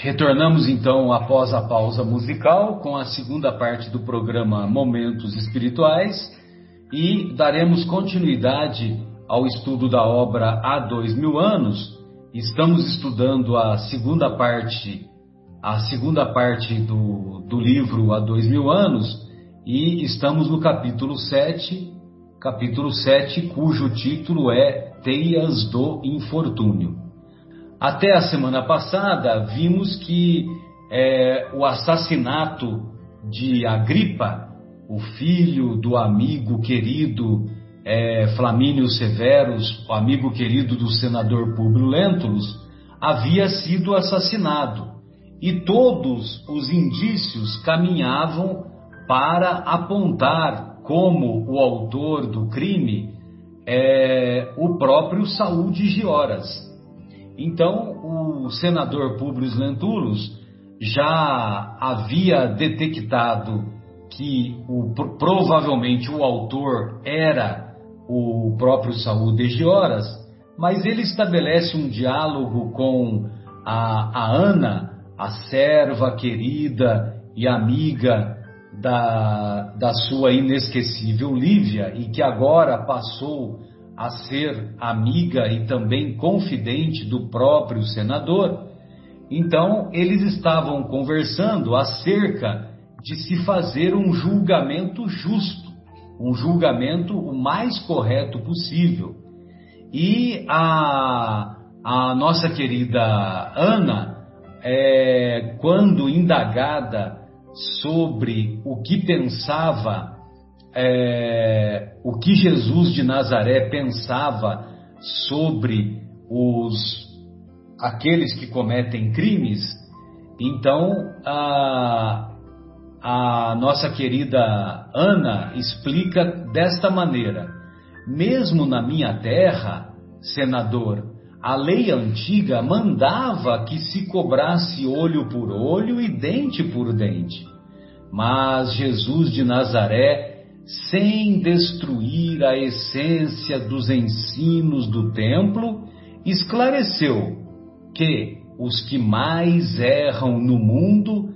Retornamos então após a pausa musical com a segunda parte do programa Momentos Espirituais e daremos continuidade ao estudo da obra Há Dois Mil Anos. Estamos estudando a segunda parte, a segunda parte do, do livro Há Dois Mil Anos e estamos no capítulo 7, capítulo 7, cujo título é Teias do Infortúnio. Até a semana passada, vimos que é, o assassinato de Agripa, o filho do amigo querido é, Flamínio Severus, o amigo querido do senador Públio Lentulus, havia sido assassinado e todos os indícios caminhavam para apontar como o autor do crime é, o próprio Saúl de Gioras. Então, o senador Publius Lentulus já havia detectado que o, provavelmente o autor era o próprio Saúl de Gioras, mas ele estabelece um diálogo com a, a Ana, a serva querida e amiga da, da sua inesquecível Lívia, e que agora passou a ser amiga e também confidente do próprio senador, então eles estavam conversando acerca de se fazer um julgamento justo, um julgamento o mais correto possível. E a, a nossa querida Ana, é, quando indagada sobre o que pensava é, o que Jesus de Nazaré pensava sobre os aqueles que cometem crimes, então a, a nossa querida Ana explica desta maneira: mesmo na minha terra, senador, a lei antiga mandava que se cobrasse olho por olho e dente por dente. Mas Jesus de Nazaré sem destruir a essência dos ensinos do templo, esclareceu que os que mais erram no mundo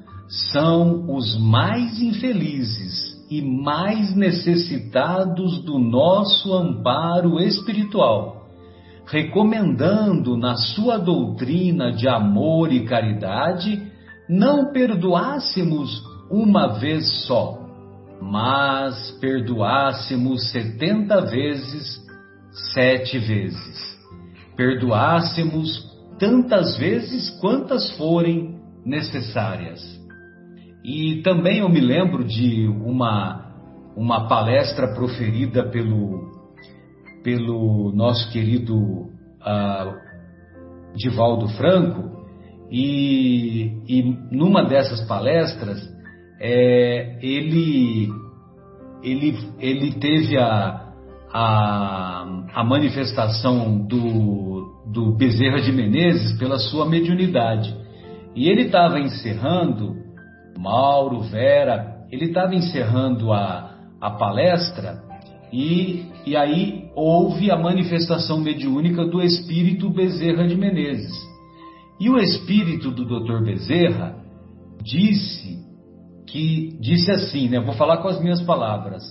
são os mais infelizes e mais necessitados do nosso amparo espiritual, recomendando na sua doutrina de amor e caridade não perdoássemos uma vez só mas perdoássemos setenta vezes, sete vezes. Perdoássemos tantas vezes quantas forem necessárias. E também eu me lembro de uma, uma palestra proferida pelo, pelo nosso querido uh, Divaldo Franco, e, e numa dessas palestras é, ele, ele, ele teve a, a, a manifestação do, do Bezerra de Menezes pela sua mediunidade. E ele estava encerrando, Mauro, Vera, ele estava encerrando a, a palestra e, e aí houve a manifestação mediúnica do espírito Bezerra de Menezes. E o espírito do Dr. Bezerra disse que disse assim, né? Vou falar com as minhas palavras.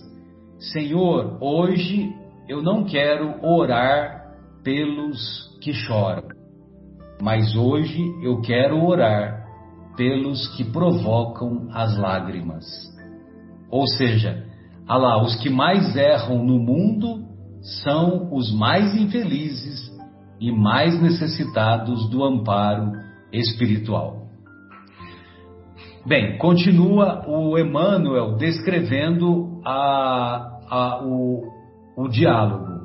Senhor, hoje eu não quero orar pelos que choram, mas hoje eu quero orar pelos que provocam as lágrimas. Ou seja, ah lá, os que mais erram no mundo são os mais infelizes e mais necessitados do amparo espiritual. Bem, continua o Emmanuel descrevendo a, a, o, o diálogo.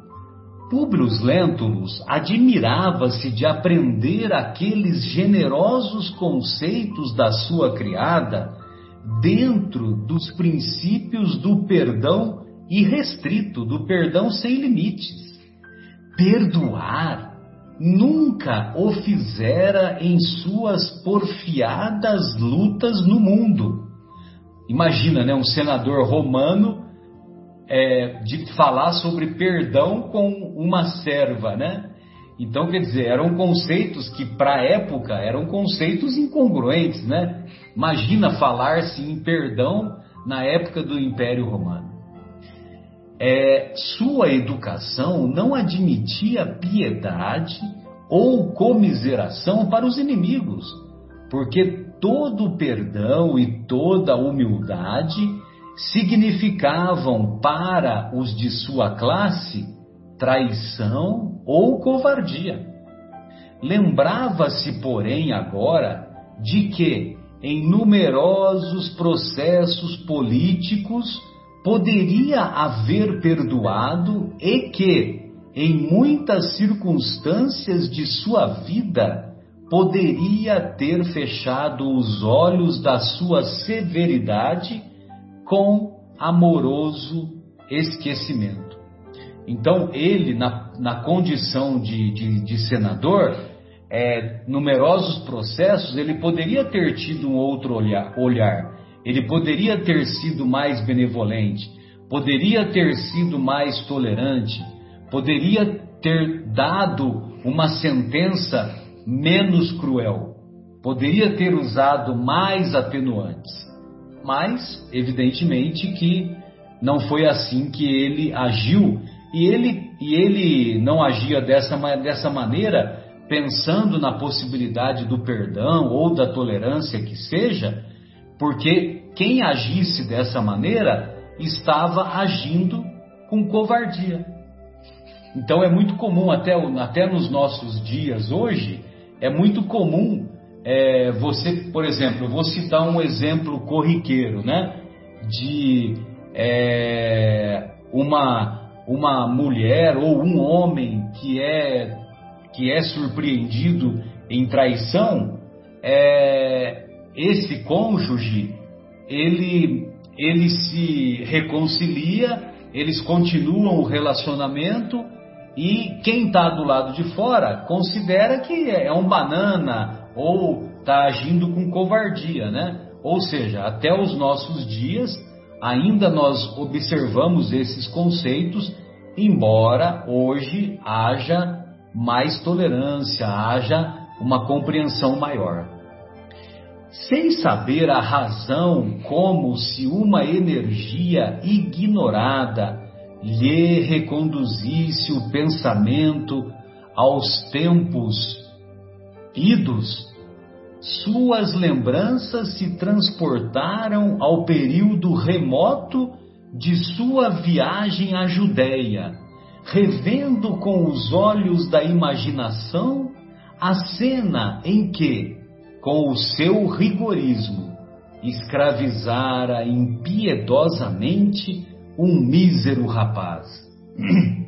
Públio Lentulus admirava-se de aprender aqueles generosos conceitos da sua criada dentro dos princípios do perdão irrestrito, do perdão sem limites. Perdoar nunca o fizera em suas porfiadas lutas no mundo. Imagina, né, um senador romano é, de falar sobre perdão com uma serva, né? Então, quer dizer, eram conceitos que, para a época, eram conceitos incongruentes, né? Imagina falar-se em perdão na época do Império Romano. É, sua educação não admitia piedade ou comiseração para os inimigos, porque todo perdão e toda humildade significavam para os de sua classe traição ou covardia. Lembrava-se, porém, agora de que, em numerosos processos políticos, poderia haver perdoado e que, em muitas circunstâncias de sua vida, poderia ter fechado os olhos da sua severidade com amoroso esquecimento. Então, ele, na, na condição de, de, de senador, é, numerosos processos, ele poderia ter tido um outro olhar, olhar, ele poderia ter sido mais benevolente, poderia ter sido mais tolerante, poderia ter dado uma sentença menos cruel, poderia ter usado mais atenuantes. Mas, evidentemente, que não foi assim que ele agiu e ele, e ele não agia dessa, dessa maneira pensando na possibilidade do perdão ou da tolerância que seja, porque quem agisse dessa maneira estava agindo com covardia. Então é muito comum, até, até nos nossos dias hoje, é muito comum é, você, por exemplo, vou citar um exemplo corriqueiro, né? De é, uma uma mulher ou um homem que é que é surpreendido em traição, é, esse cônjuge ele ele se reconcilia, eles continuam o relacionamento e quem está do lado de fora considera que é um banana ou está agindo com covardia, né? Ou seja, até os nossos dias ainda nós observamos esses conceitos, embora hoje haja mais tolerância, haja uma compreensão maior. Sem saber a razão como se uma energia ignorada lhe reconduzisse o pensamento aos tempos idos, suas lembranças se transportaram ao período remoto de sua viagem à Judéia, revendo com os olhos da imaginação a cena em que, com o seu rigorismo, escravizara impiedosamente um mísero rapaz.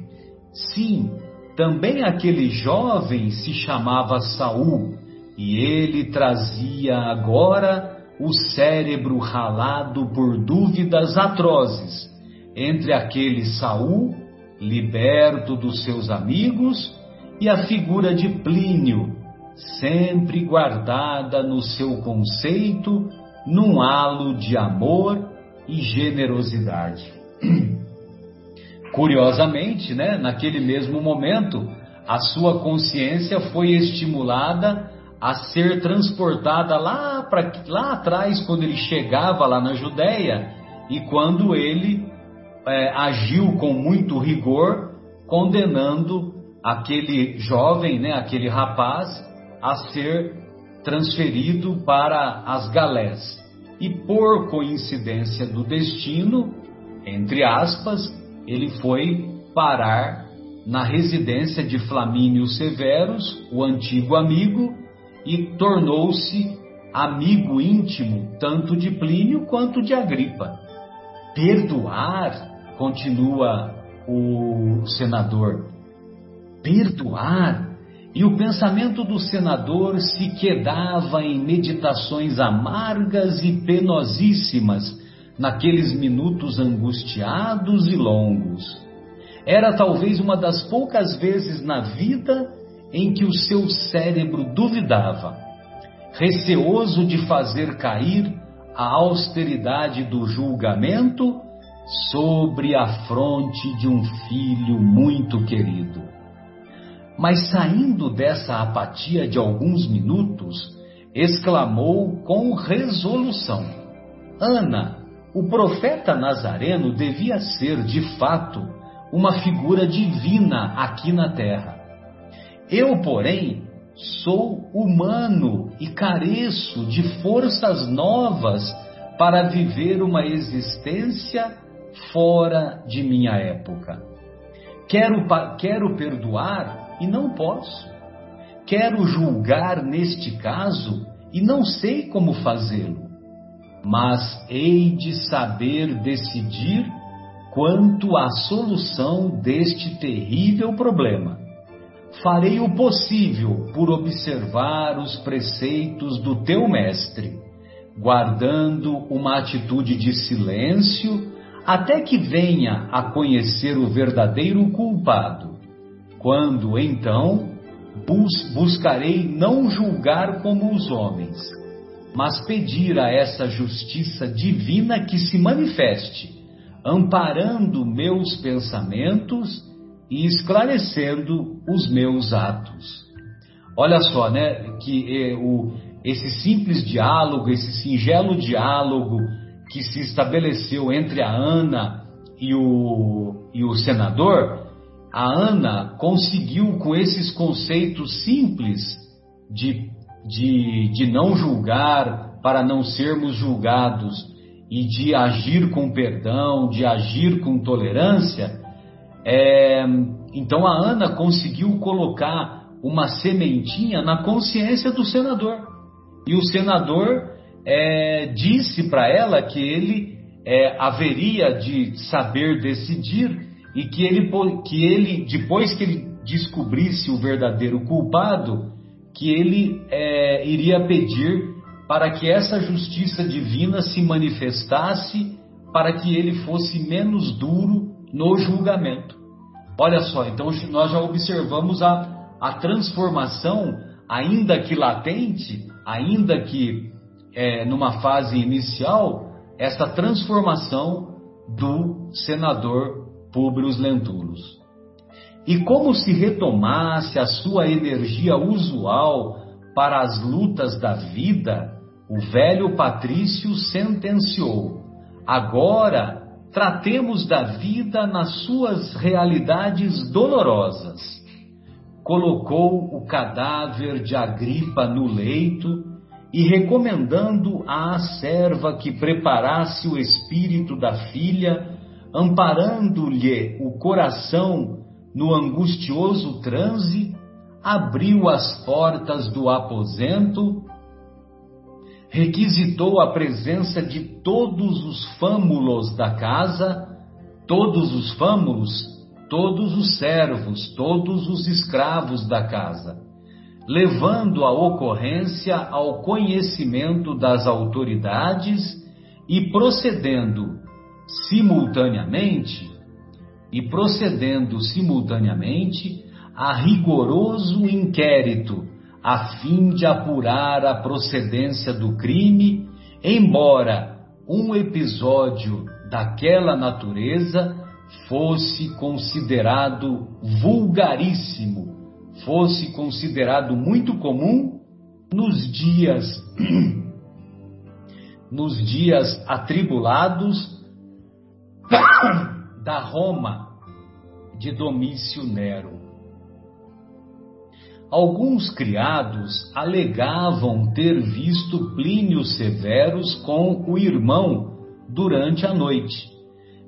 Sim, também aquele jovem se chamava Saul e ele trazia agora o cérebro ralado por dúvidas atrozes entre aquele Saul, liberto dos seus amigos, e a figura de Plínio, sempre guardada no seu conceito, num halo de amor e generosidade. Curiosamente, né, naquele mesmo momento, a sua consciência foi estimulada a ser transportada lá, pra, lá atrás, quando ele chegava lá na Judéia e quando ele é, agiu com muito rigor, condenando aquele jovem, né, aquele rapaz, a ser transferido para as galés. E por coincidência do destino, entre aspas, ele foi parar na residência de Flamínio Severus, o antigo amigo, e tornou-se amigo íntimo tanto de Plínio quanto de Agripa. Perdoar, continua o senador, perdoar. E o pensamento do senador se quedava em meditações amargas e penosíssimas naqueles minutos angustiados e longos. Era talvez uma das poucas vezes na vida em que o seu cérebro duvidava, receoso de fazer cair a austeridade do julgamento sobre a fronte de um filho muito querido. Mas saindo dessa apatia de alguns minutos, exclamou com resolução: Ana, o profeta Nazareno devia ser, de fato, uma figura divina aqui na terra. Eu, porém, sou humano e careço de forças novas para viver uma existência fora de minha época. Quero, quero perdoar e não posso. Quero julgar neste caso e não sei como fazê-lo. Mas hei de saber decidir quanto à solução deste terrível problema. Farei o possível por observar os preceitos do teu mestre, guardando uma atitude de silêncio até que venha a conhecer o verdadeiro culpado. Quando então bus buscarei não julgar como os homens, mas pedir a essa justiça divina que se manifeste, amparando meus pensamentos e esclarecendo os meus atos. Olha só, né, que é, o, esse simples diálogo, esse singelo diálogo que se estabeleceu entre a Ana e o, e o senador, a Ana conseguiu, com esses conceitos simples de, de, de não julgar para não sermos julgados e de agir com perdão, de agir com tolerância, é, então a Ana conseguiu colocar uma sementinha na consciência do senador. E o senador é, disse para ela que ele é, haveria de saber decidir e que ele, que ele, depois que ele descobrisse o verdadeiro culpado, que ele é, iria pedir para que essa justiça divina se manifestasse, para que ele fosse menos duro no julgamento. Olha só, então nós já observamos a, a transformação, ainda que latente, ainda que é, numa fase inicial, essa transformação do senador Públio Lentulus. E como se retomasse a sua energia usual para as lutas da vida, o velho patrício sentenciou: agora tratemos da vida nas suas realidades dolorosas. Colocou o cadáver de Agripa no leito e recomendando à serva que preparasse o espírito da filha amparando-lhe o coração no angustioso transe, abriu as portas do aposento, requisitou a presença de todos os fâmulos da casa, todos os fâmulos, todos os servos, todos os escravos da casa, levando a ocorrência ao conhecimento das autoridades e procedendo simultaneamente e procedendo simultaneamente a rigoroso inquérito a fim de apurar a procedência do crime, embora um episódio daquela natureza fosse considerado vulgaríssimo, fosse considerado muito comum nos dias nos dias atribulados da Roma de Domício Nero. Alguns criados alegavam ter visto Plínio Severus com o irmão durante a noite,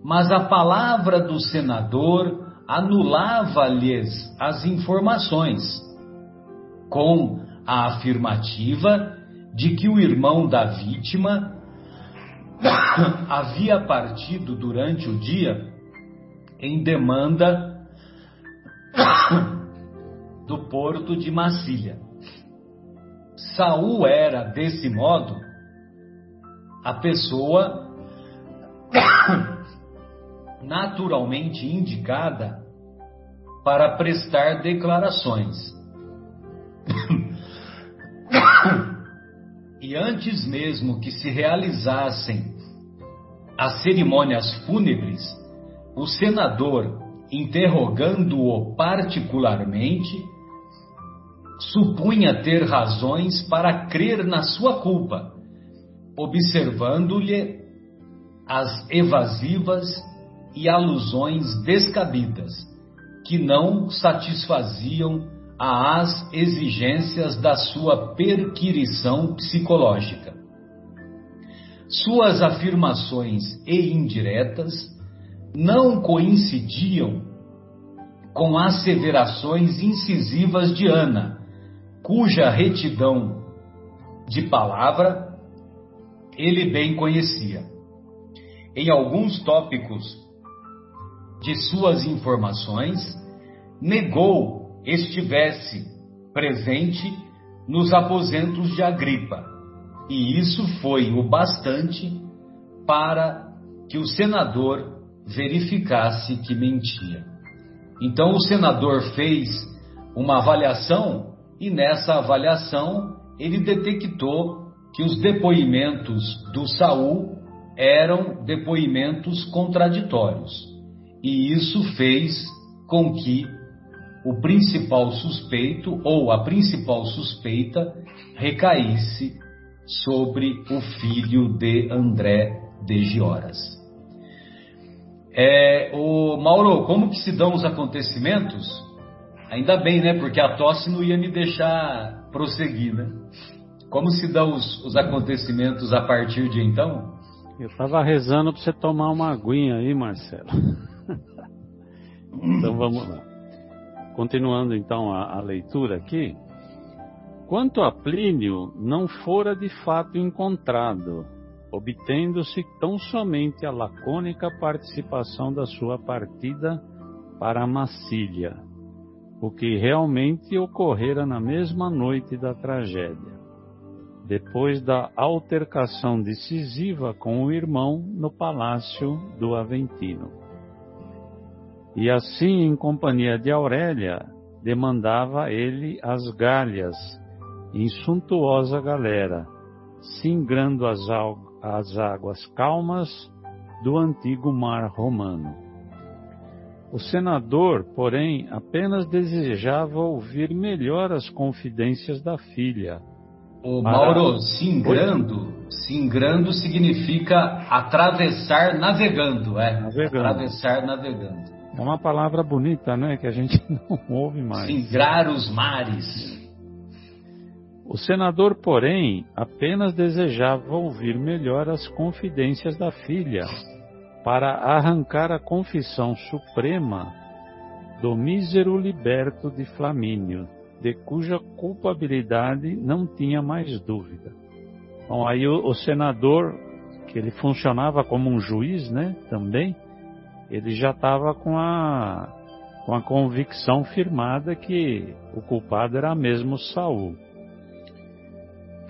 mas a palavra do senador anulava-lhes as informações, com a afirmativa de que o irmão da vítima havia partido durante o dia em demanda do porto de Massília. Saul era, desse modo, a pessoa naturalmente indicada para prestar declarações. E antes mesmo que se realizassem as cerimônias fúnebres, o senador, interrogando-o particularmente, supunha ter razões para crer na sua culpa, observando-lhe as evasivas e alusões descabidas, que não satisfaziam às exigências da sua perquirição psicológica. Suas afirmações e indiretas não coincidiam com asseverações incisivas de Ana, cuja retidão de palavra ele bem conhecia. Em alguns tópicos de suas informações, negou estivesse presente nos aposentos de Agripa, e isso foi o bastante para que o senador verificasse que mentia. Então o senador fez uma avaliação e nessa avaliação ele detectou que os depoimentos do Saul eram depoimentos contraditórios. E isso fez com que o principal suspeito ou a principal suspeita recaísse sobre o filho de André de Gioras. É, o Mauro, como que se dão os acontecimentos? Ainda bem, né? Porque a tosse não ia me deixar prosseguir, né? Como se dão os, os acontecimentos a partir de então? Eu estava rezando para você tomar uma aguinha aí, Marcelo. então vamos lá. Continuando então a, a leitura aqui. Quanto a Plínio, não fora de fato encontrado, obtendo-se tão somente a lacônica participação da sua partida para a Massília, o que realmente ocorrera na mesma noite da tragédia, depois da altercação decisiva com o irmão no palácio do Aventino. E assim, em companhia de Aurélia, demandava ele as galhas em suntuosa galera, singrando as, as águas calmas do antigo mar romano. O senador, porém, apenas desejava ouvir melhor as confidências da filha. O Mauro, singrando, singrando significa atravessar navegando, é. Navegando. Atravessar navegando. É uma palavra bonita, né? Que a gente não ouve mais. Singrar os mares. O senador, porém, apenas desejava ouvir melhor as confidências da filha, para arrancar a confissão suprema do mísero liberto de Flamínio, de cuja culpabilidade não tinha mais dúvida. Bom, aí o, o senador, que ele funcionava como um juiz, né, também, ele já estava com a, com a convicção firmada que o culpado era mesmo Saul.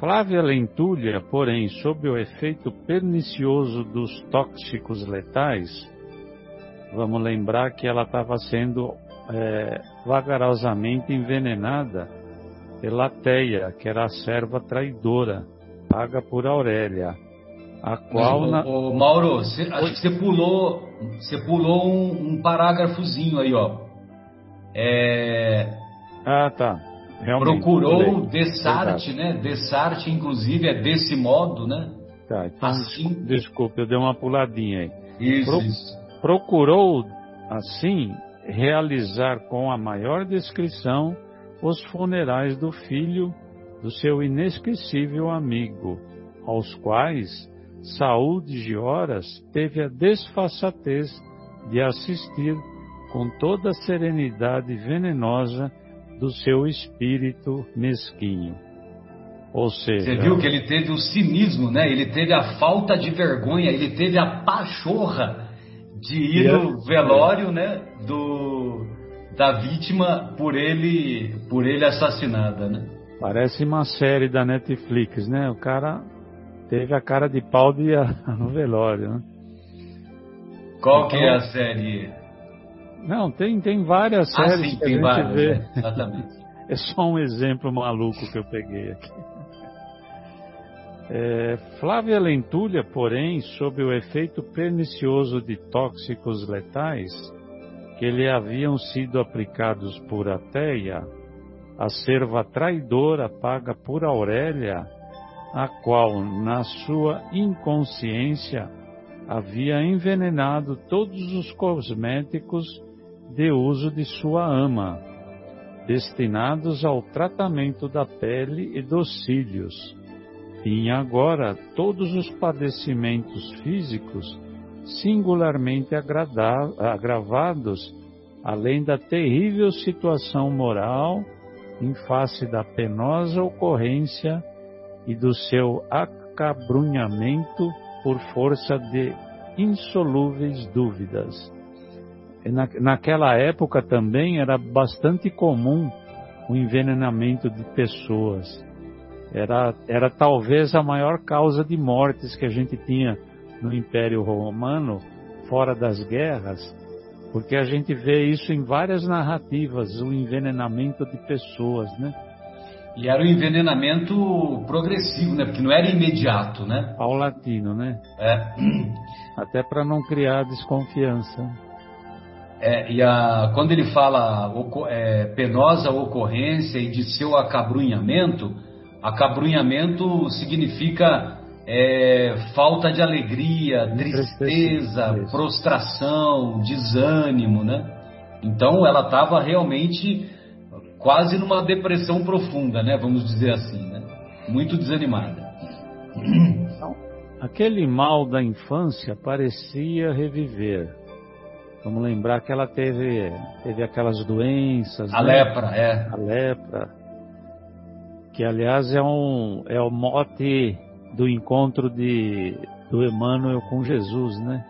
Flávia Lentulha, porém, sob o efeito pernicioso dos tóxicos letais, vamos lembrar que ela estava sendo é, vagarosamente envenenada pela Teia, que era a serva traidora, paga por Aurélia, a qual... Mas, na... ô, ô, Mauro, cê, acho que você pulou, você pulou um, um parágrafozinho aí, ó. É... Ah, tá. Realmente, procurou Dessarte, né? Dessarte, inclusive, é desse modo, né? Tá, então, assim... desculpe, eu dei uma puladinha aí. Isso, Pro... isso. Procurou, assim, realizar com a maior descrição os funerais do filho do seu inesquecível amigo, aos quais Saúl de Gioras teve a desfaçatez de assistir com toda a serenidade venenosa do seu espírito mesquinho. Ou seja, você viu que ele teve o cinismo, né? Ele teve a falta de vergonha, ele teve a pachorra de ir no velório, né, do da vítima por ele por ele assassinada, né? Parece uma série da Netflix, né? O cara teve a cara de pau de ir no velório, né? Qual então, que é a série? Não, tem, tem várias ah, séries sim, que tem a gente várias, vê. É, exatamente. é só um exemplo maluco que eu peguei aqui. É, Flávia Lentulha, porém, sob o efeito pernicioso de tóxicos letais que lhe haviam sido aplicados por Ateia, a serva traidora paga por Aurélia, a qual, na sua inconsciência, havia envenenado todos os cosméticos de uso de sua ama, destinados ao tratamento da pele e dos cílios. Tinha agora todos os padecimentos físicos singularmente agravados, além da terrível situação moral em face da penosa ocorrência e do seu acabrunhamento por força de insolúveis dúvidas. Na, naquela época também era bastante comum o envenenamento de pessoas. Era, era talvez a maior causa de mortes que a gente tinha no Império Romano, fora das guerras, porque a gente vê isso em várias narrativas, o envenenamento de pessoas, né? E era um envenenamento progressivo, né? Porque não era imediato, né? Paulatino, né? É. Até para não criar desconfiança. É, e a, quando ele fala é, penosa ocorrência e de seu acabrunhamento, acabrunhamento significa é, falta de alegria, tristeza, prostração, desânimo, né? Então ela estava realmente quase numa depressão profunda, né? Vamos dizer assim, né? Muito desanimada. Aquele mal da infância parecia reviver. Vamos lembrar que ela teve, teve aquelas doenças. A né? lepra, é. A lepra. Que aliás é um é o mote do encontro de do Emmanuel com Jesus, né?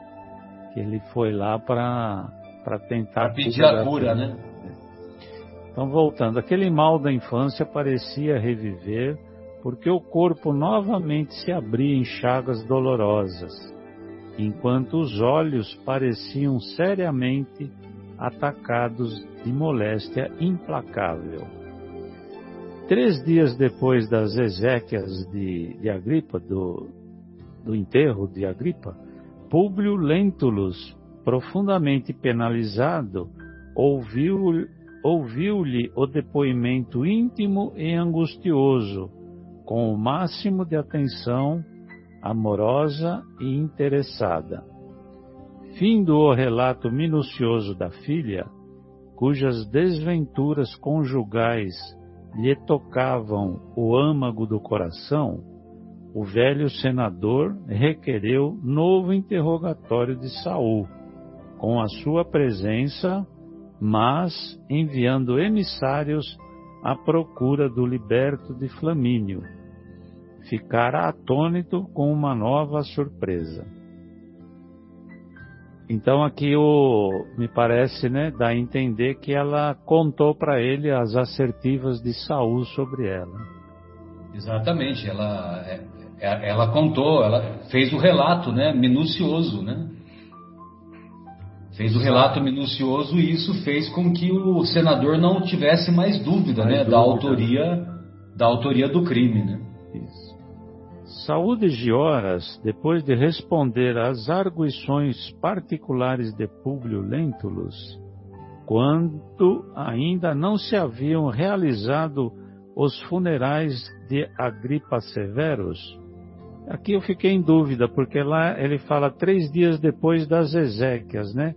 Que ele foi lá para para tentar pra pedir a cura, né? Então, voltando, aquele mal da infância parecia reviver, porque o corpo novamente se abria em chagas dolorosas, enquanto os olhos pareciam seriamente atacados de moléstia implacável. Três dias depois das exéquias de, de Agripa, do, do enterro de Agripa, Públio Lentulus, profundamente penalizado, ouviu ouviu-lhe o depoimento íntimo e angustioso, com o máximo de atenção amorosa e interessada. Findo o relato minucioso da filha, cujas desventuras conjugais lhe tocavam o âmago do coração, o velho senador requereu novo interrogatório de Saul, com a sua presença mas enviando emissários à procura do liberto de Flamínio. Ficara atônito com uma nova surpresa. Então aqui o, me parece, né, dá a entender que ela contou para ele as assertivas de Saul sobre ela. Exatamente, ela, é, é, ela contou, ela fez o relato, né, minucioso, né, fez o relato minucioso e isso fez com que o senador não tivesse mais dúvida, mais né, dúvida. da autoria da autoria do crime, né? Isso. Saúde Gioras, depois de responder às arguições particulares de Públio Lentulus, quando ainda não se haviam realizado os funerais de Agripa Severus, Aqui eu fiquei em dúvida, porque lá ele fala três dias depois das Ezequias, né?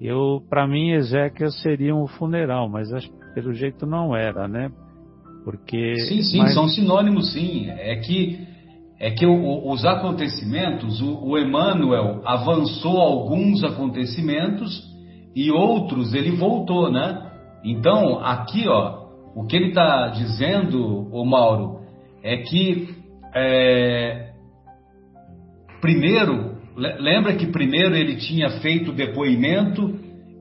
Eu, para mim, Ezequias seria um funeral, mas acho pelo jeito não era, né? Porque sim, sim, mas... são sinônimos, sim. É que é que o, os acontecimentos, o, o Emmanuel avançou alguns acontecimentos e outros ele voltou, né? Então aqui, ó, o que ele está dizendo, o Mauro, é que é, primeiro Lembra que primeiro ele tinha feito depoimento,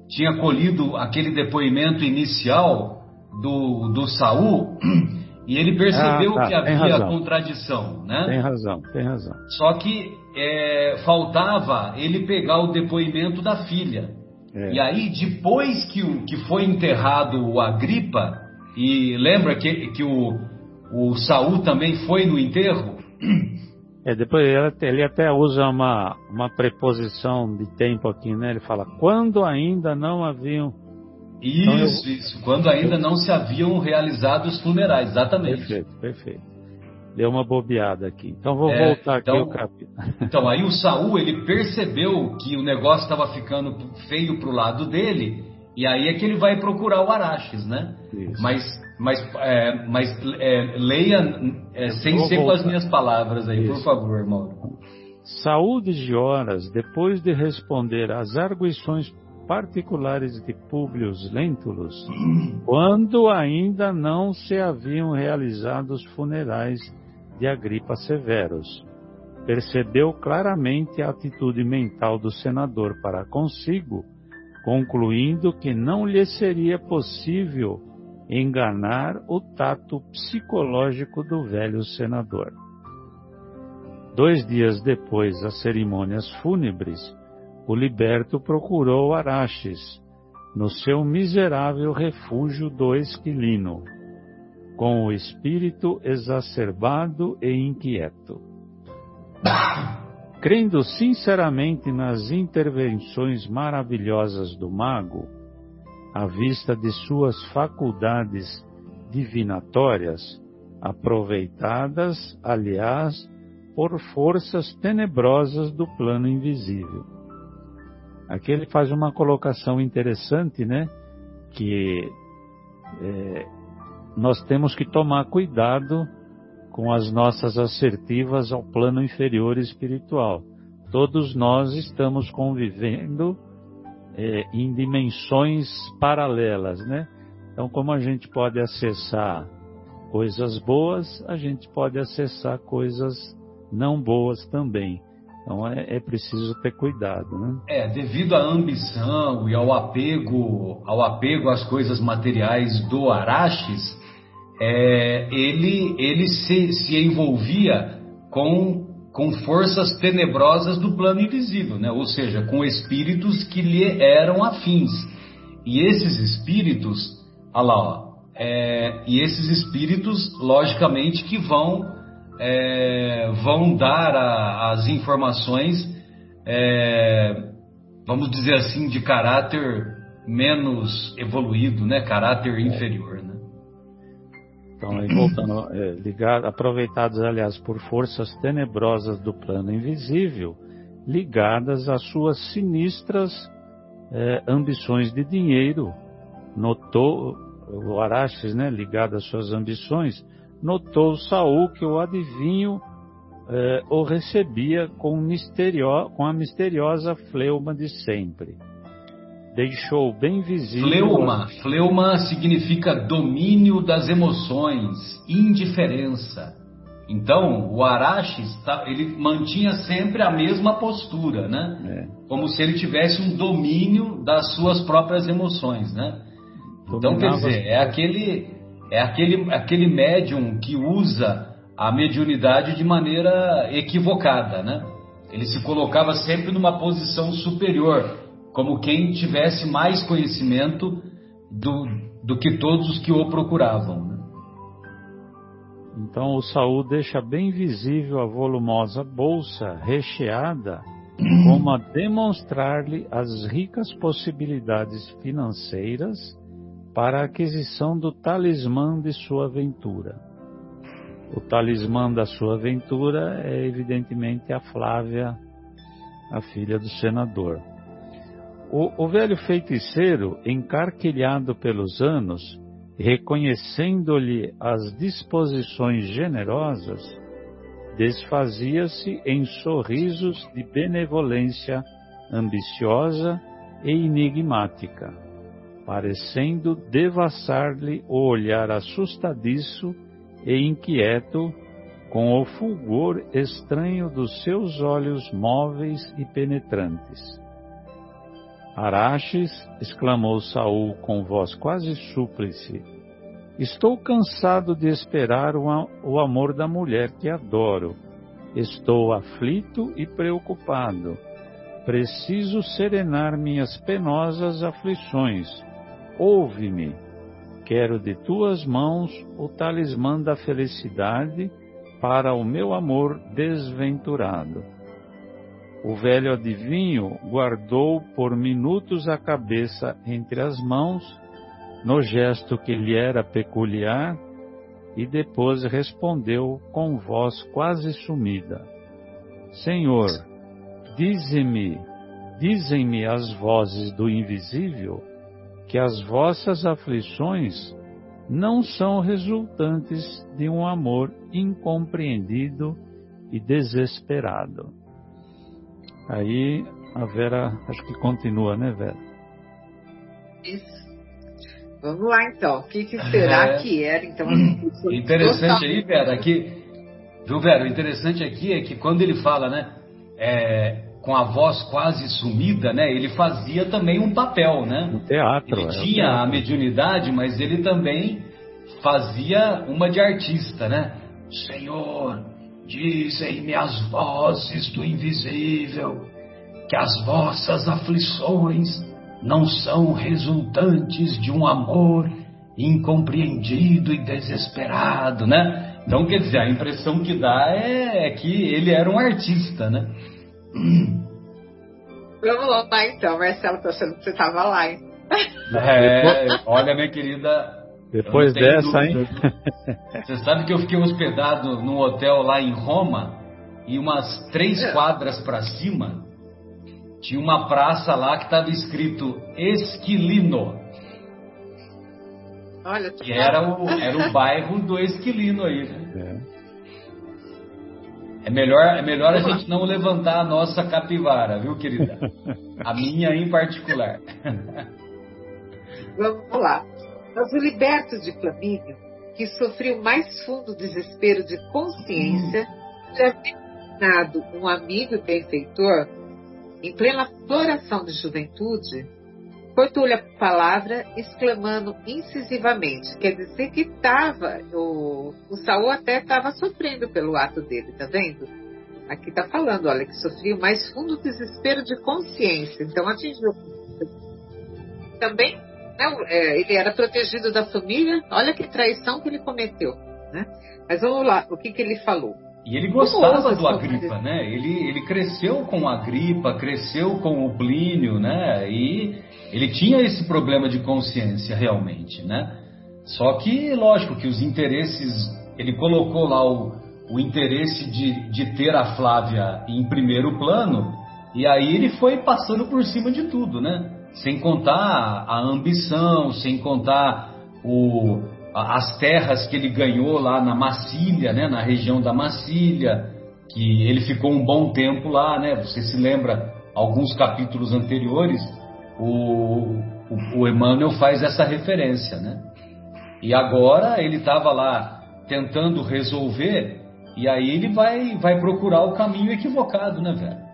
tinha colhido aquele depoimento inicial do, do Saul, e ele percebeu ah, tá, que havia contradição, né? Tem razão, tem razão. Só que é, faltava ele pegar o depoimento da filha. É. E aí, depois que, o, que foi enterrado o Agripa, e lembra que, que o, o Saul também foi no enterro? É, depois ele, ele até usa uma, uma preposição de tempo aqui, né? Ele fala, quando ainda não haviam Isso, então eu... isso. Quando ainda não se haviam realizado os funerais, exatamente. Perfeito, perfeito. Deu uma bobeada aqui. Então vou é, voltar então, aqui o capítulo. Então aí o Saul ele percebeu que o negócio estava ficando feio pro lado dele e aí é que ele vai procurar o Araches, né? Isso. Mas mas, é, mas é, leia é, sem ser com as minhas palavras aí, Isso. por favor, Mauro. Saúde de horas, depois de responder às arguições particulares de Públio Lentulus, quando ainda não se haviam realizado os funerais de Agripa Severos, percebeu claramente a atitude mental do senador para consigo, concluindo que não lhe seria possível enganar o tato psicológico do velho senador. Dois dias depois das cerimônias fúnebres, o liberto procurou Araches, no seu miserável refúgio do Esquilino, com o espírito exacerbado e inquieto. Crendo sinceramente nas intervenções maravilhosas do mago, à vista de suas faculdades divinatórias, aproveitadas, aliás, por forças tenebrosas do plano invisível. Aqui ele faz uma colocação interessante, né? Que é, nós temos que tomar cuidado com as nossas assertivas ao plano inferior espiritual. Todos nós estamos convivendo é, em dimensões paralelas, né? Então, como a gente pode acessar coisas boas, a gente pode acessar coisas não boas também. Então é, é, preciso ter cuidado, né? É, devido à ambição e ao apego, ao apego às coisas materiais do Araches, é, ele, ele se, se envolvia com com forças tenebrosas do plano invisível, né? ou seja, com espíritos que lhe eram afins. E esses espíritos, olha lá, ó, é, e esses espíritos, logicamente, que vão, é, vão dar a, as informações, é, vamos dizer assim, de caráter menos evoluído, né? caráter inferior. Então, aí voltando, é, aproveitados, aliás, por forças tenebrosas do plano invisível, ligadas às suas sinistras é, ambições de dinheiro. Notou, o Araxes, né, ligado às suas ambições, notou Saul que o adivinho é, o recebia com, misterio, com a misteriosa fleuma de sempre deixou bem visível. Fleuma. Fleuma significa domínio das emoções, indiferença. Então, o Araches, tá, ele mantinha sempre a mesma postura, né? É. Como se ele tivesse um domínio das suas próprias emoções, né? Então, quer dizer, é aquele, é aquele, aquele médium que usa a mediunidade de maneira equivocada, né? Ele se colocava sempre numa posição superior, como quem tivesse mais conhecimento do, do que todos os que o procuravam. Né? Então o Saul deixa bem visível a volumosa bolsa recheada como a demonstrar-lhe as ricas possibilidades financeiras para a aquisição do talismã de sua aventura. O talismã da sua aventura é evidentemente a Flávia, a filha do senador. O, o velho feiticeiro, encarquilhado pelos anos, reconhecendo-lhe as disposições generosas, desfazia-se em sorrisos de benevolência ambiciosa e enigmática, parecendo devassar-lhe o olhar assustadiço e inquieto com o fulgor estranho dos seus olhos móveis e penetrantes. Araches, exclamou Saul com voz quase súplice, estou cansado de esperar o amor da mulher que adoro. Estou aflito e preocupado. Preciso serenar minhas penosas aflições. Ouve-me. Quero de tuas mãos o talismã da felicidade para o meu amor desventurado. O velho adivinho guardou por minutos a cabeça entre as mãos no gesto que lhe era peculiar, e depois respondeu com voz quase sumida: Senhor, dize-me, dizem-me as vozes do invisível que as vossas aflições não são resultantes de um amor incompreendido e desesperado. Aí a Vera, acho que continua, né, Vera? Isso. Vamos lá então. O que, que será é... que era então? Interessante aí, Vera, aqui, viu, Vera? O interessante aqui é que quando ele fala, né, é, com a voz quase sumida, né, ele fazia também um papel, né? No teatro. Ele é, tinha teatro. a mediunidade, mas ele também fazia uma de artista, né? Senhor, dizem-me as vozes do invisível que as vossas aflições não são resultantes de um amor incompreendido e desesperado, né? Então, quer dizer, a impressão que dá é, é que ele era um artista, né? Vamos lá, então, Marcelo, tô achando que você estava lá, hein? É, olha, minha querida. Depois dessa, dúvida. hein? Você sabe que eu fiquei hospedado num hotel lá em Roma e umas três é. quadras para cima tinha uma praça lá que estava escrito Esquilino. Olha, que era o, era o bairro do Esquilino aí, né? É. é melhor, é melhor a gente não levantar a nossa capivara, viu, querida? A minha em particular. Vamos lá. Mas o liberto de Flamínio, que sofreu mais fundo desespero de consciência, já havia um amigo e benfeitor em plena floração de juventude, cortou-lhe a palavra, exclamando incisivamente. Quer dizer que estava, o, o Saul até estava sofrendo pelo ato dele, tá vendo? Aqui está falando, olha, que sofria o mais fundo desespero de consciência. Então atingiu. Também, né, é, ele era protegido da família. Olha que traição que ele cometeu. Né? Mas vamos lá, o que, que ele falou? E ele gostava do Agripa, né? Ele, ele cresceu com o Agripa, cresceu com o Plínio, né? E ele tinha esse problema de consciência realmente, né? Só que, lógico, que os interesses, ele colocou lá o, o interesse de, de ter a Flávia em primeiro plano, e aí ele foi passando por cima de tudo, né? Sem contar a ambição, sem contar o, as terras que ele ganhou lá na Macília, né, na região da Macília, que ele ficou um bom tempo lá, né? Você se lembra alguns capítulos anteriores, o, o, o Emmanuel faz essa referência, né? E agora ele estava lá tentando resolver, e aí ele vai, vai procurar o caminho equivocado, né, velho?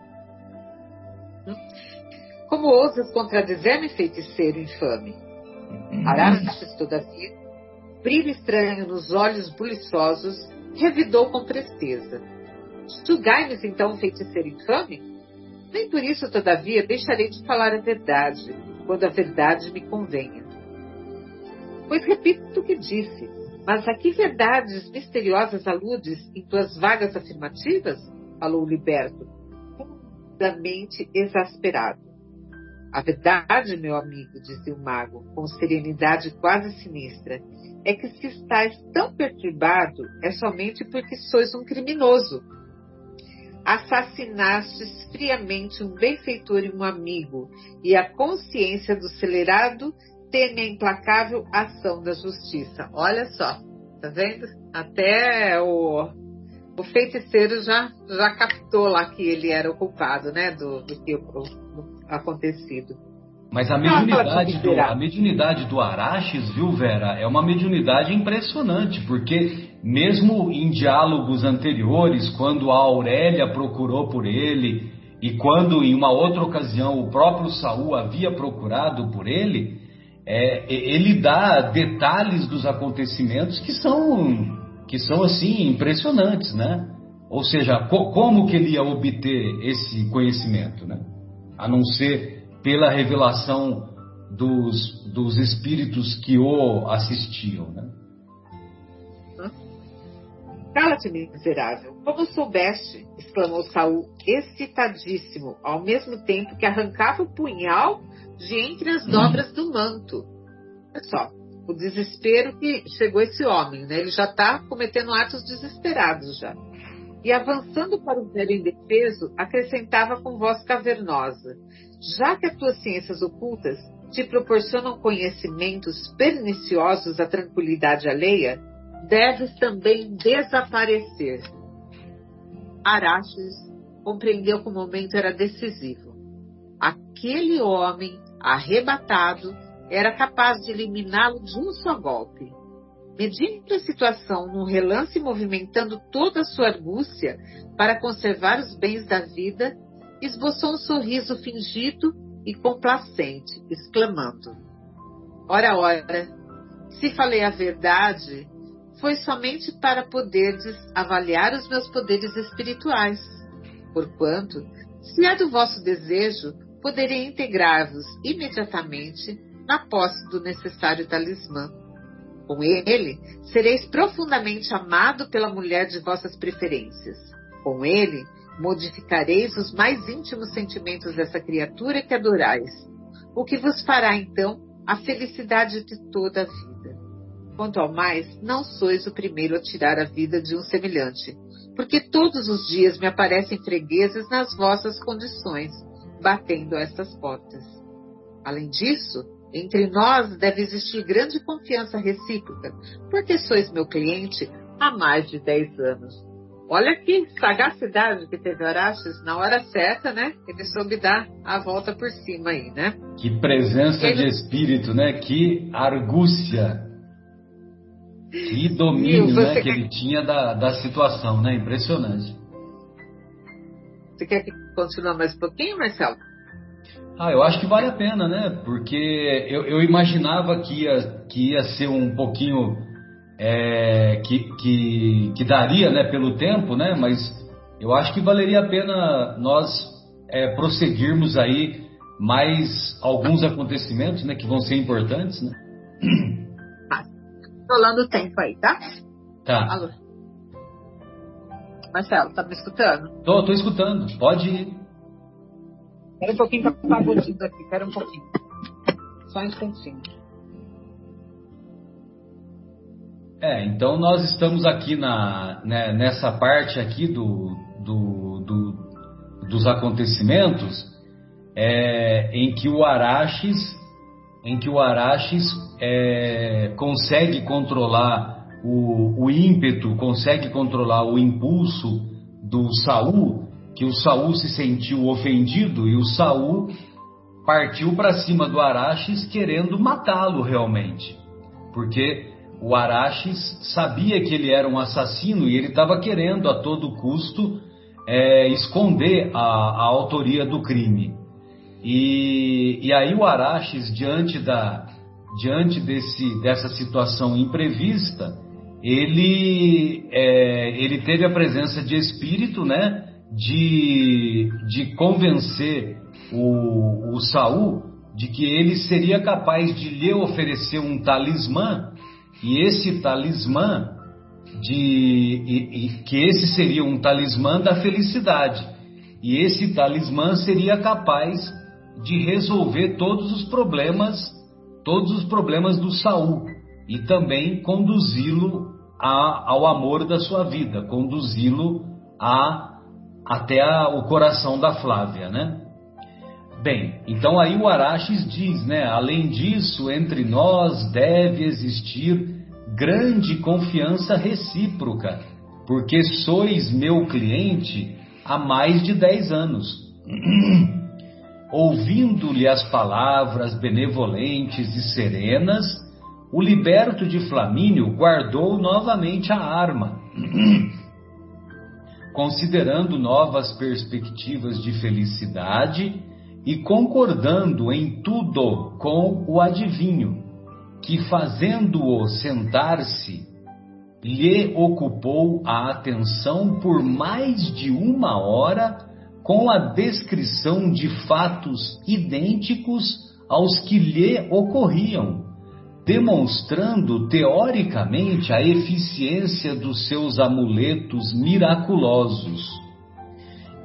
Como ousas contradizer-me, feiticeiro infame? Araxes, todavia, brilho estranho nos olhos buliçosos, revidou com tristeza. Julgai-me então feiticeiro infame? Nem por isso, todavia, deixarei de falar a verdade, quando a verdade me convenha. Pois repito o que disse, mas a que verdades misteriosas aludes em tuas vagas afirmativas? Falou liberto, profundamente exasperado. A verdade, meu amigo, disse o mago, com serenidade quase sinistra, é que se estás tão perturbado é somente porque sois um criminoso. Assassinastes friamente um benfeitor e um amigo, e a consciência do celerado teme a implacável ação da justiça. Olha só, tá vendo? Até o, o feiticeiro já, já captou lá que ele era o culpado, né, do, do que do acontecido. Mas a mediunidade, do, a mediunidade do Araches, viu, Vera, é uma mediunidade impressionante, porque mesmo em diálogos anteriores, quando a Aurélia procurou por ele, e quando em uma outra ocasião o próprio Saul havia procurado por ele, é, ele dá detalhes dos acontecimentos que são, que são assim impressionantes, né? Ou seja, co como que ele ia obter esse conhecimento, né? A não ser pela revelação dos, dos espíritos que o assistiam. Né? Cala-te, miserável. Como soubeste? exclamou Saul, excitadíssimo, ao mesmo tempo que arrancava o punhal de entre as dobras do manto. Olha só, o desespero que chegou esse homem, né? Ele já está cometendo atos desesperados já. E avançando para o velho indefeso, acrescentava com voz cavernosa: Já que as tuas ciências ocultas te proporcionam conhecimentos perniciosos à tranquilidade alheia, deves também desaparecer. Araxes compreendeu que o momento era decisivo. Aquele homem arrebatado era capaz de eliminá-lo de um só golpe. Medindo a situação num relance movimentando toda a sua argúcia para conservar os bens da vida, esboçou um sorriso fingido e complacente, exclamando: Ora, ora, se falei a verdade, foi somente para poderdes avaliar os meus poderes espirituais. Porquanto, se é do vosso desejo, poderei integrar-vos imediatamente na posse do necessário talismã. Com ele, sereis profundamente amado pela mulher de vossas preferências. Com ele, modificareis os mais íntimos sentimentos dessa criatura que adorais, o que vos fará então a felicidade de toda a vida. Quanto ao mais, não sois o primeiro a tirar a vida de um semelhante, porque todos os dias me aparecem fregueses nas vossas condições, batendo estas portas. Além disso, entre nós deve existir grande confiança recíproca, porque sois meu cliente há mais de 10 anos. Olha que sagacidade que teve Araxes na hora certa, né? Ele soube dar a volta por cima aí, né? Que presença ele... de espírito, né? Que argúcia. Que domínio né, que quer... ele tinha da, da situação, né? Impressionante. Você quer que continue mais um pouquinho, Marcelo? Ah, eu acho que vale a pena, né? Porque eu, eu imaginava que ia, que ia ser um pouquinho. É, que, que, que, daria né, pelo tempo, né? Mas eu acho que valeria a pena nós é, prosseguirmos aí mais alguns acontecimentos né, que vão ser importantes, né? Tá. Rolando o tempo aí, tá? Tá. Alô. Marcelo, tá me escutando? Tô, tô escutando. Pode ir. Espera um pouquinho que tá aqui, espera um pouquinho. Só um instantinho. É, então nós estamos aqui na, né, nessa parte aqui do, do, do dos acontecimentos é, em que o Araxes em que o Araxes é, consegue controlar o, o ímpeto, consegue controlar o impulso do Saul que o Saul se sentiu ofendido e o Saul partiu para cima do Araxes querendo matá-lo realmente. Porque o Araxes sabia que ele era um assassino e ele estava querendo a todo custo é, esconder a, a, autoria do crime. E, e aí o Araxes, diante, da, diante desse, dessa situação imprevista, ele, é, ele teve a presença de espírito, né? de, de convencer o, o Saul de que ele seria capaz de lhe oferecer um talismã e esse talismã de e, e, que esse seria um talismã da felicidade e esse talismã seria capaz de resolver todos os problemas todos os problemas do Saul e também conduzi-lo ao amor da sua vida conduzi-lo até a, o coração da Flávia, né? Bem, então aí o Araxes diz, né? Além disso, entre nós deve existir grande confiança recíproca, porque sois meu cliente há mais de dez anos. Ouvindo-lhe as palavras benevolentes e serenas, o liberto de Flamínio guardou novamente a arma considerando novas perspectivas de felicidade e concordando em tudo com o adivinho, que fazendo-o sentar-se, lhe ocupou a atenção por mais de uma hora com a descrição de fatos idênticos aos que lhe ocorriam demonstrando teoricamente a eficiência dos seus amuletos miraculosos.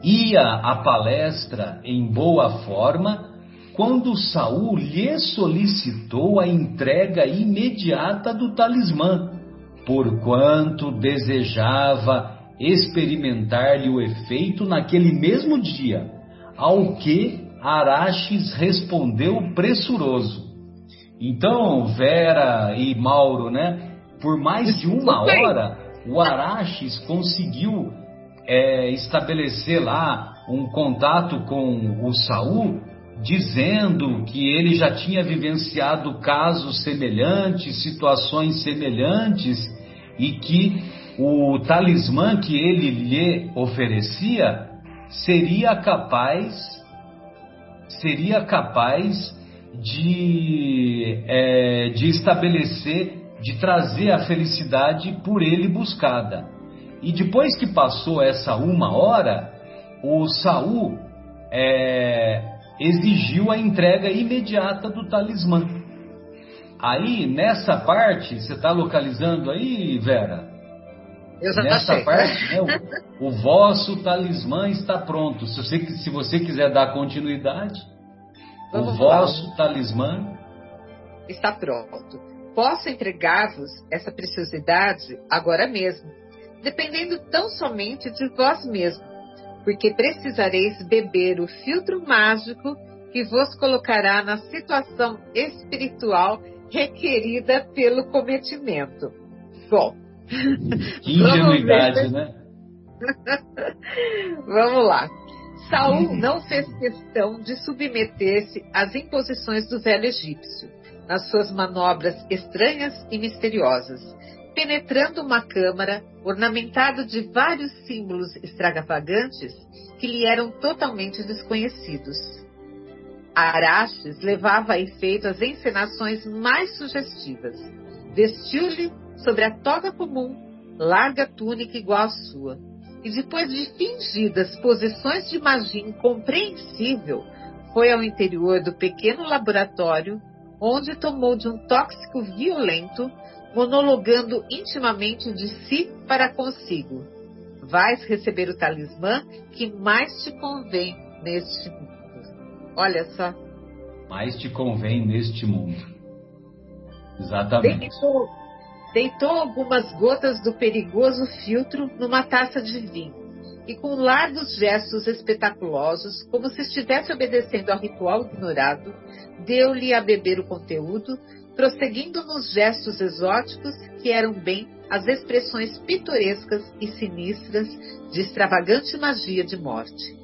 Ia à palestra em boa forma, quando Saul lhe solicitou a entrega imediata do talismã, porquanto desejava experimentar-lhe o efeito naquele mesmo dia, ao que Araches respondeu pressuroso. Então, Vera e Mauro, né? Por mais de uma hora, o Araches conseguiu é, estabelecer lá um contato com o Saul, dizendo que ele já tinha vivenciado casos semelhantes, situações semelhantes, e que o talismã que ele lhe oferecia seria capaz seria capaz de, é, de estabelecer, de trazer a felicidade por ele buscada. E depois que passou essa uma hora, o Saul é, exigiu a entrega imediata do talismã. Aí, nessa parte, você está localizando aí, Vera? Eu já Nessa achei. parte, né, o, o vosso talismã está pronto. Se você, se você quiser dar continuidade, Vamos o lá. vosso talismã Está pronto. Posso entregar-vos essa preciosidade agora mesmo, dependendo tão somente de vós mesmo, porque precisareis beber o filtro mágico que vos colocará na situação espiritual requerida pelo cometimento. Bom, Que ingenuidade, né? Vamos lá. Saul não fez questão de submeter-se às imposições do velho egípcio, nas suas manobras estranhas e misteriosas, penetrando uma câmara ornamentada de vários símbolos extravagantes que lhe eram totalmente desconhecidos. Araches levava a efeito as encenações mais sugestivas. Vestiu-lhe sobre a toga comum larga túnica igual à sua, e depois de fingidas posições de magia incompreensível, foi ao interior do pequeno laboratório, onde tomou de um tóxico violento, monologando intimamente de si para consigo. Vais receber o talismã que mais te convém neste mundo. Olha só. Mais te convém neste mundo. Exatamente. Deitou algumas gotas do perigoso filtro numa taça de vinho e, com largos gestos espetaculosos, como se estivesse obedecendo ao ritual ignorado, deu-lhe a beber o conteúdo, prosseguindo nos gestos exóticos que eram bem as expressões pitorescas e sinistras de extravagante magia de morte.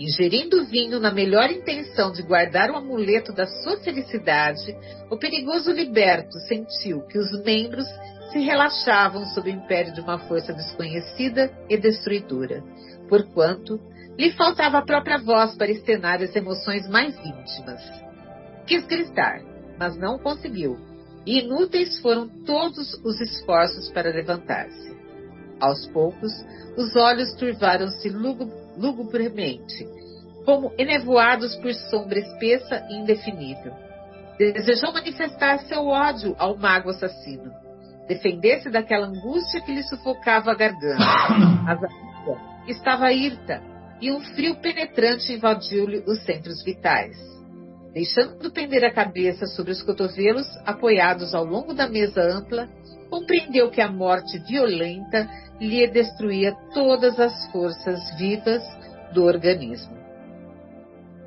Ingerindo vinho na melhor intenção de guardar o amuleto da sua felicidade, o perigoso liberto sentiu que os membros se relaxavam sob o império de uma força desconhecida e destruidora, porquanto lhe faltava a própria voz para externar as emoções mais íntimas. Quis gritar, mas não conseguiu, e inúteis foram todos os esforços para levantar-se. Aos poucos, os olhos turvaram-se lugubremente, como enevoados por sombra espessa e indefinível. Desejou manifestar seu ódio ao mago assassino, defender-se daquela angústia que lhe sufocava a garganta. A estava hirta e um frio penetrante invadiu-lhe os centros vitais. Deixando pender a cabeça sobre os cotovelos apoiados ao longo da mesa ampla, compreendeu que a morte violenta lhe destruía todas as forças vivas do organismo.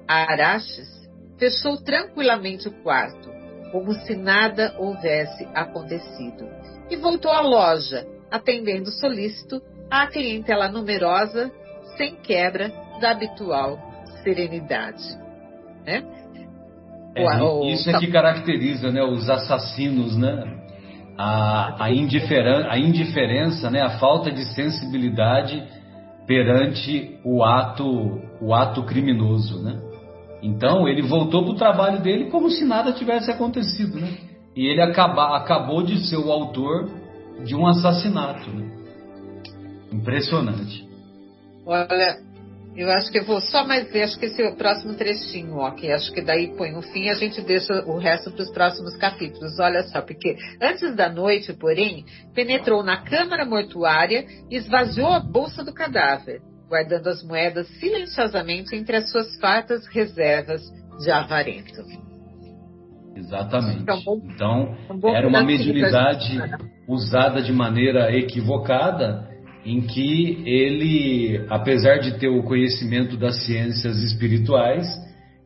Araches fechou tranquilamente o quarto, como se nada houvesse acontecido, e voltou à loja, atendendo solícito à clientela numerosa, sem quebra da habitual serenidade. Né? É, O- o- isso é que caracteriza né, os assassinos, né? A, a, indiferen- a indiferença, né, a falta de sensibilidade perante o ato, o ato criminoso, né? Então ele voltou para o trabalho dele como se nada tivesse acontecido, né? E ele acaba, acabou de ser o autor de um assassinato, né? Impressionante. Olha, eu acho que eu vou só mais ver, acho que esse é o próximo trechinho, que acho que daí põe um fim e a gente deixa o resto para os próximos capítulos. Olha só, porque antes da noite, porém, penetrou na câmara mortuária e esvaziou a bolsa do cadáver. guardando as moedas silenciosamente entre as suas fartas reservas de avarento. Exatamente. Então, era uma mediunidade usada de maneira equivocada, em que ele, apesar de ter o conhecimento das ciências espirituais,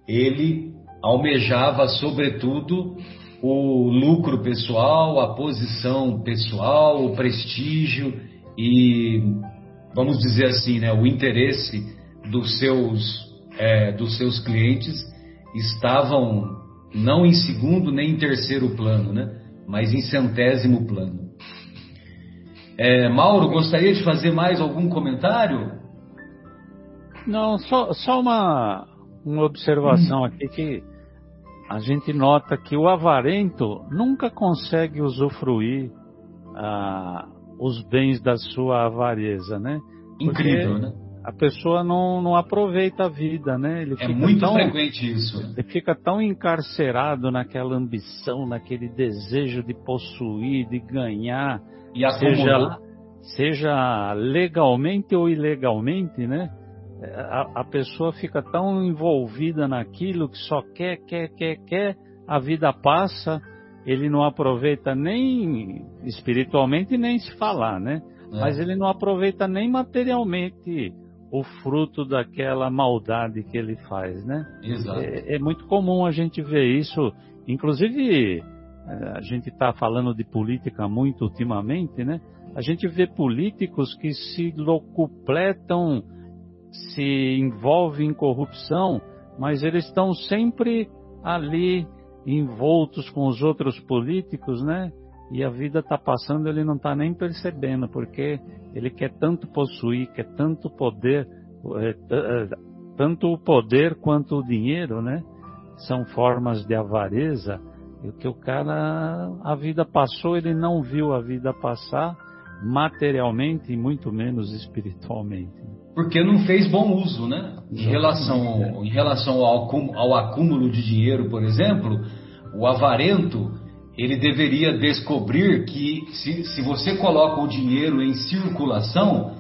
ele almejava, sobretudo, o lucro pessoal, a posição pessoal, o prestígio e, vamos dizer assim, né, o interesse dos seus, é, dos seus clientes estavam não em segundo nem em terceiro plano, né, mas em centésimo plano. É, Mauro, gostaria de fazer mais algum comentário? Não, só, só uma, uma observação aqui que a gente nota que o avarento nunca consegue usufruir ah, os bens da sua avareza, né? Porque Incrível, né? A pessoa não, não aproveita a vida, né? Ele é muito tão, frequente isso. Ele fica tão encarcerado naquela ambição, naquele desejo de possuir, de ganhar, e seja, seja legalmente ou ilegalmente, né? a, a pessoa fica tão envolvida naquilo que só quer, quer, quer, quer, a vida passa, ele não aproveita nem espiritualmente nem se falar, né? É. Mas ele não aproveita nem materialmente o fruto daquela maldade que ele faz, né? Exato. É, é muito comum a gente ver isso, inclusive é, a gente está falando de política muito ultimamente, né? A gente vê políticos que se locupletam se envolve em corrupção, mas eles estão sempre ali envoltos com os outros políticos, né? E a vida está passando, ele não está nem percebendo, porque ele quer tanto possuir, quer tanto poder, é, é, tanto o poder quanto o dinheiro, né? São formas de avareza. E que o cara, a vida passou, ele não viu a vida passar materialmente e muito menos espiritualmente porque não fez bom uso, né? Em relação, em relação ao, ao acúmulo de dinheiro, por exemplo, o avarento ele deveria descobrir que se, se você coloca o dinheiro em circulação,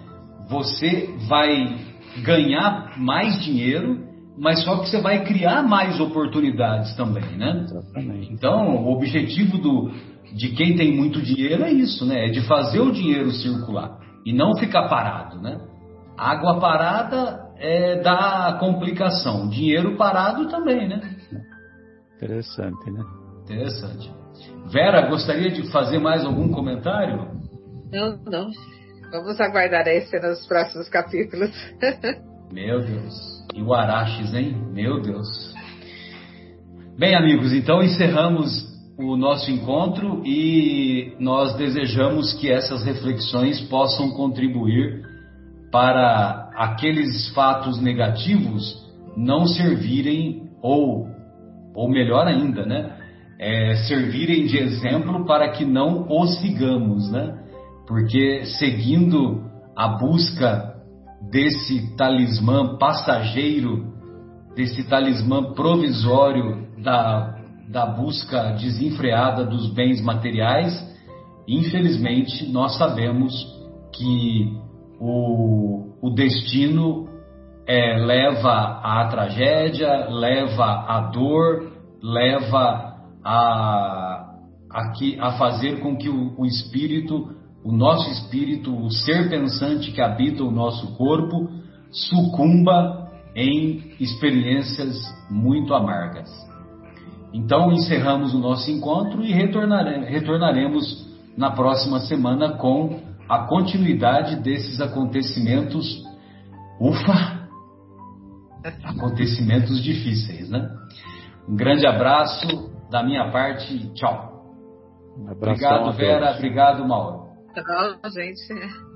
você vai ganhar mais dinheiro, mas só que você vai criar mais oportunidades também, né? Exatamente. Então, o objetivo do, de quem tem muito dinheiro é isso, né? É de fazer o dinheiro circular e não ficar parado, né? Água parada é, dá complicação. Dinheiro parado também, né? Interessante, né? Interessante. Vera, gostaria de fazer mais algum comentário? Não, não. Vamos aguardar esse nos próximos capítulos. Meu Deus. E o Araches, hein? Meu Deus. Bem, amigos, então encerramos o nosso encontro e nós desejamos que essas reflexões possam contribuir para aqueles fatos negativos não servirem, ou, ou melhor ainda, né? É, servirem de exemplo para que não os sigamos, né? Porque seguindo a busca desse talismã passageiro, desse talismã provisório da, da busca desenfreada dos bens materiais, infelizmente nós sabemos que o, o destino é, leva à tragédia, leva à dor, leva a, a, que, a fazer com que o, o espírito, o nosso espírito, o ser pensante que habita o nosso corpo, sucumba em experiências muito amargas. Então encerramos o nosso encontro e retornare, retornaremos na próxima semana com a continuidade desses acontecimentos, ufa, acontecimentos difíceis, né? Um grande abraço da minha parte, tchau. Um obrigado, Vera, obrigado, Mauro. Tchau, gente.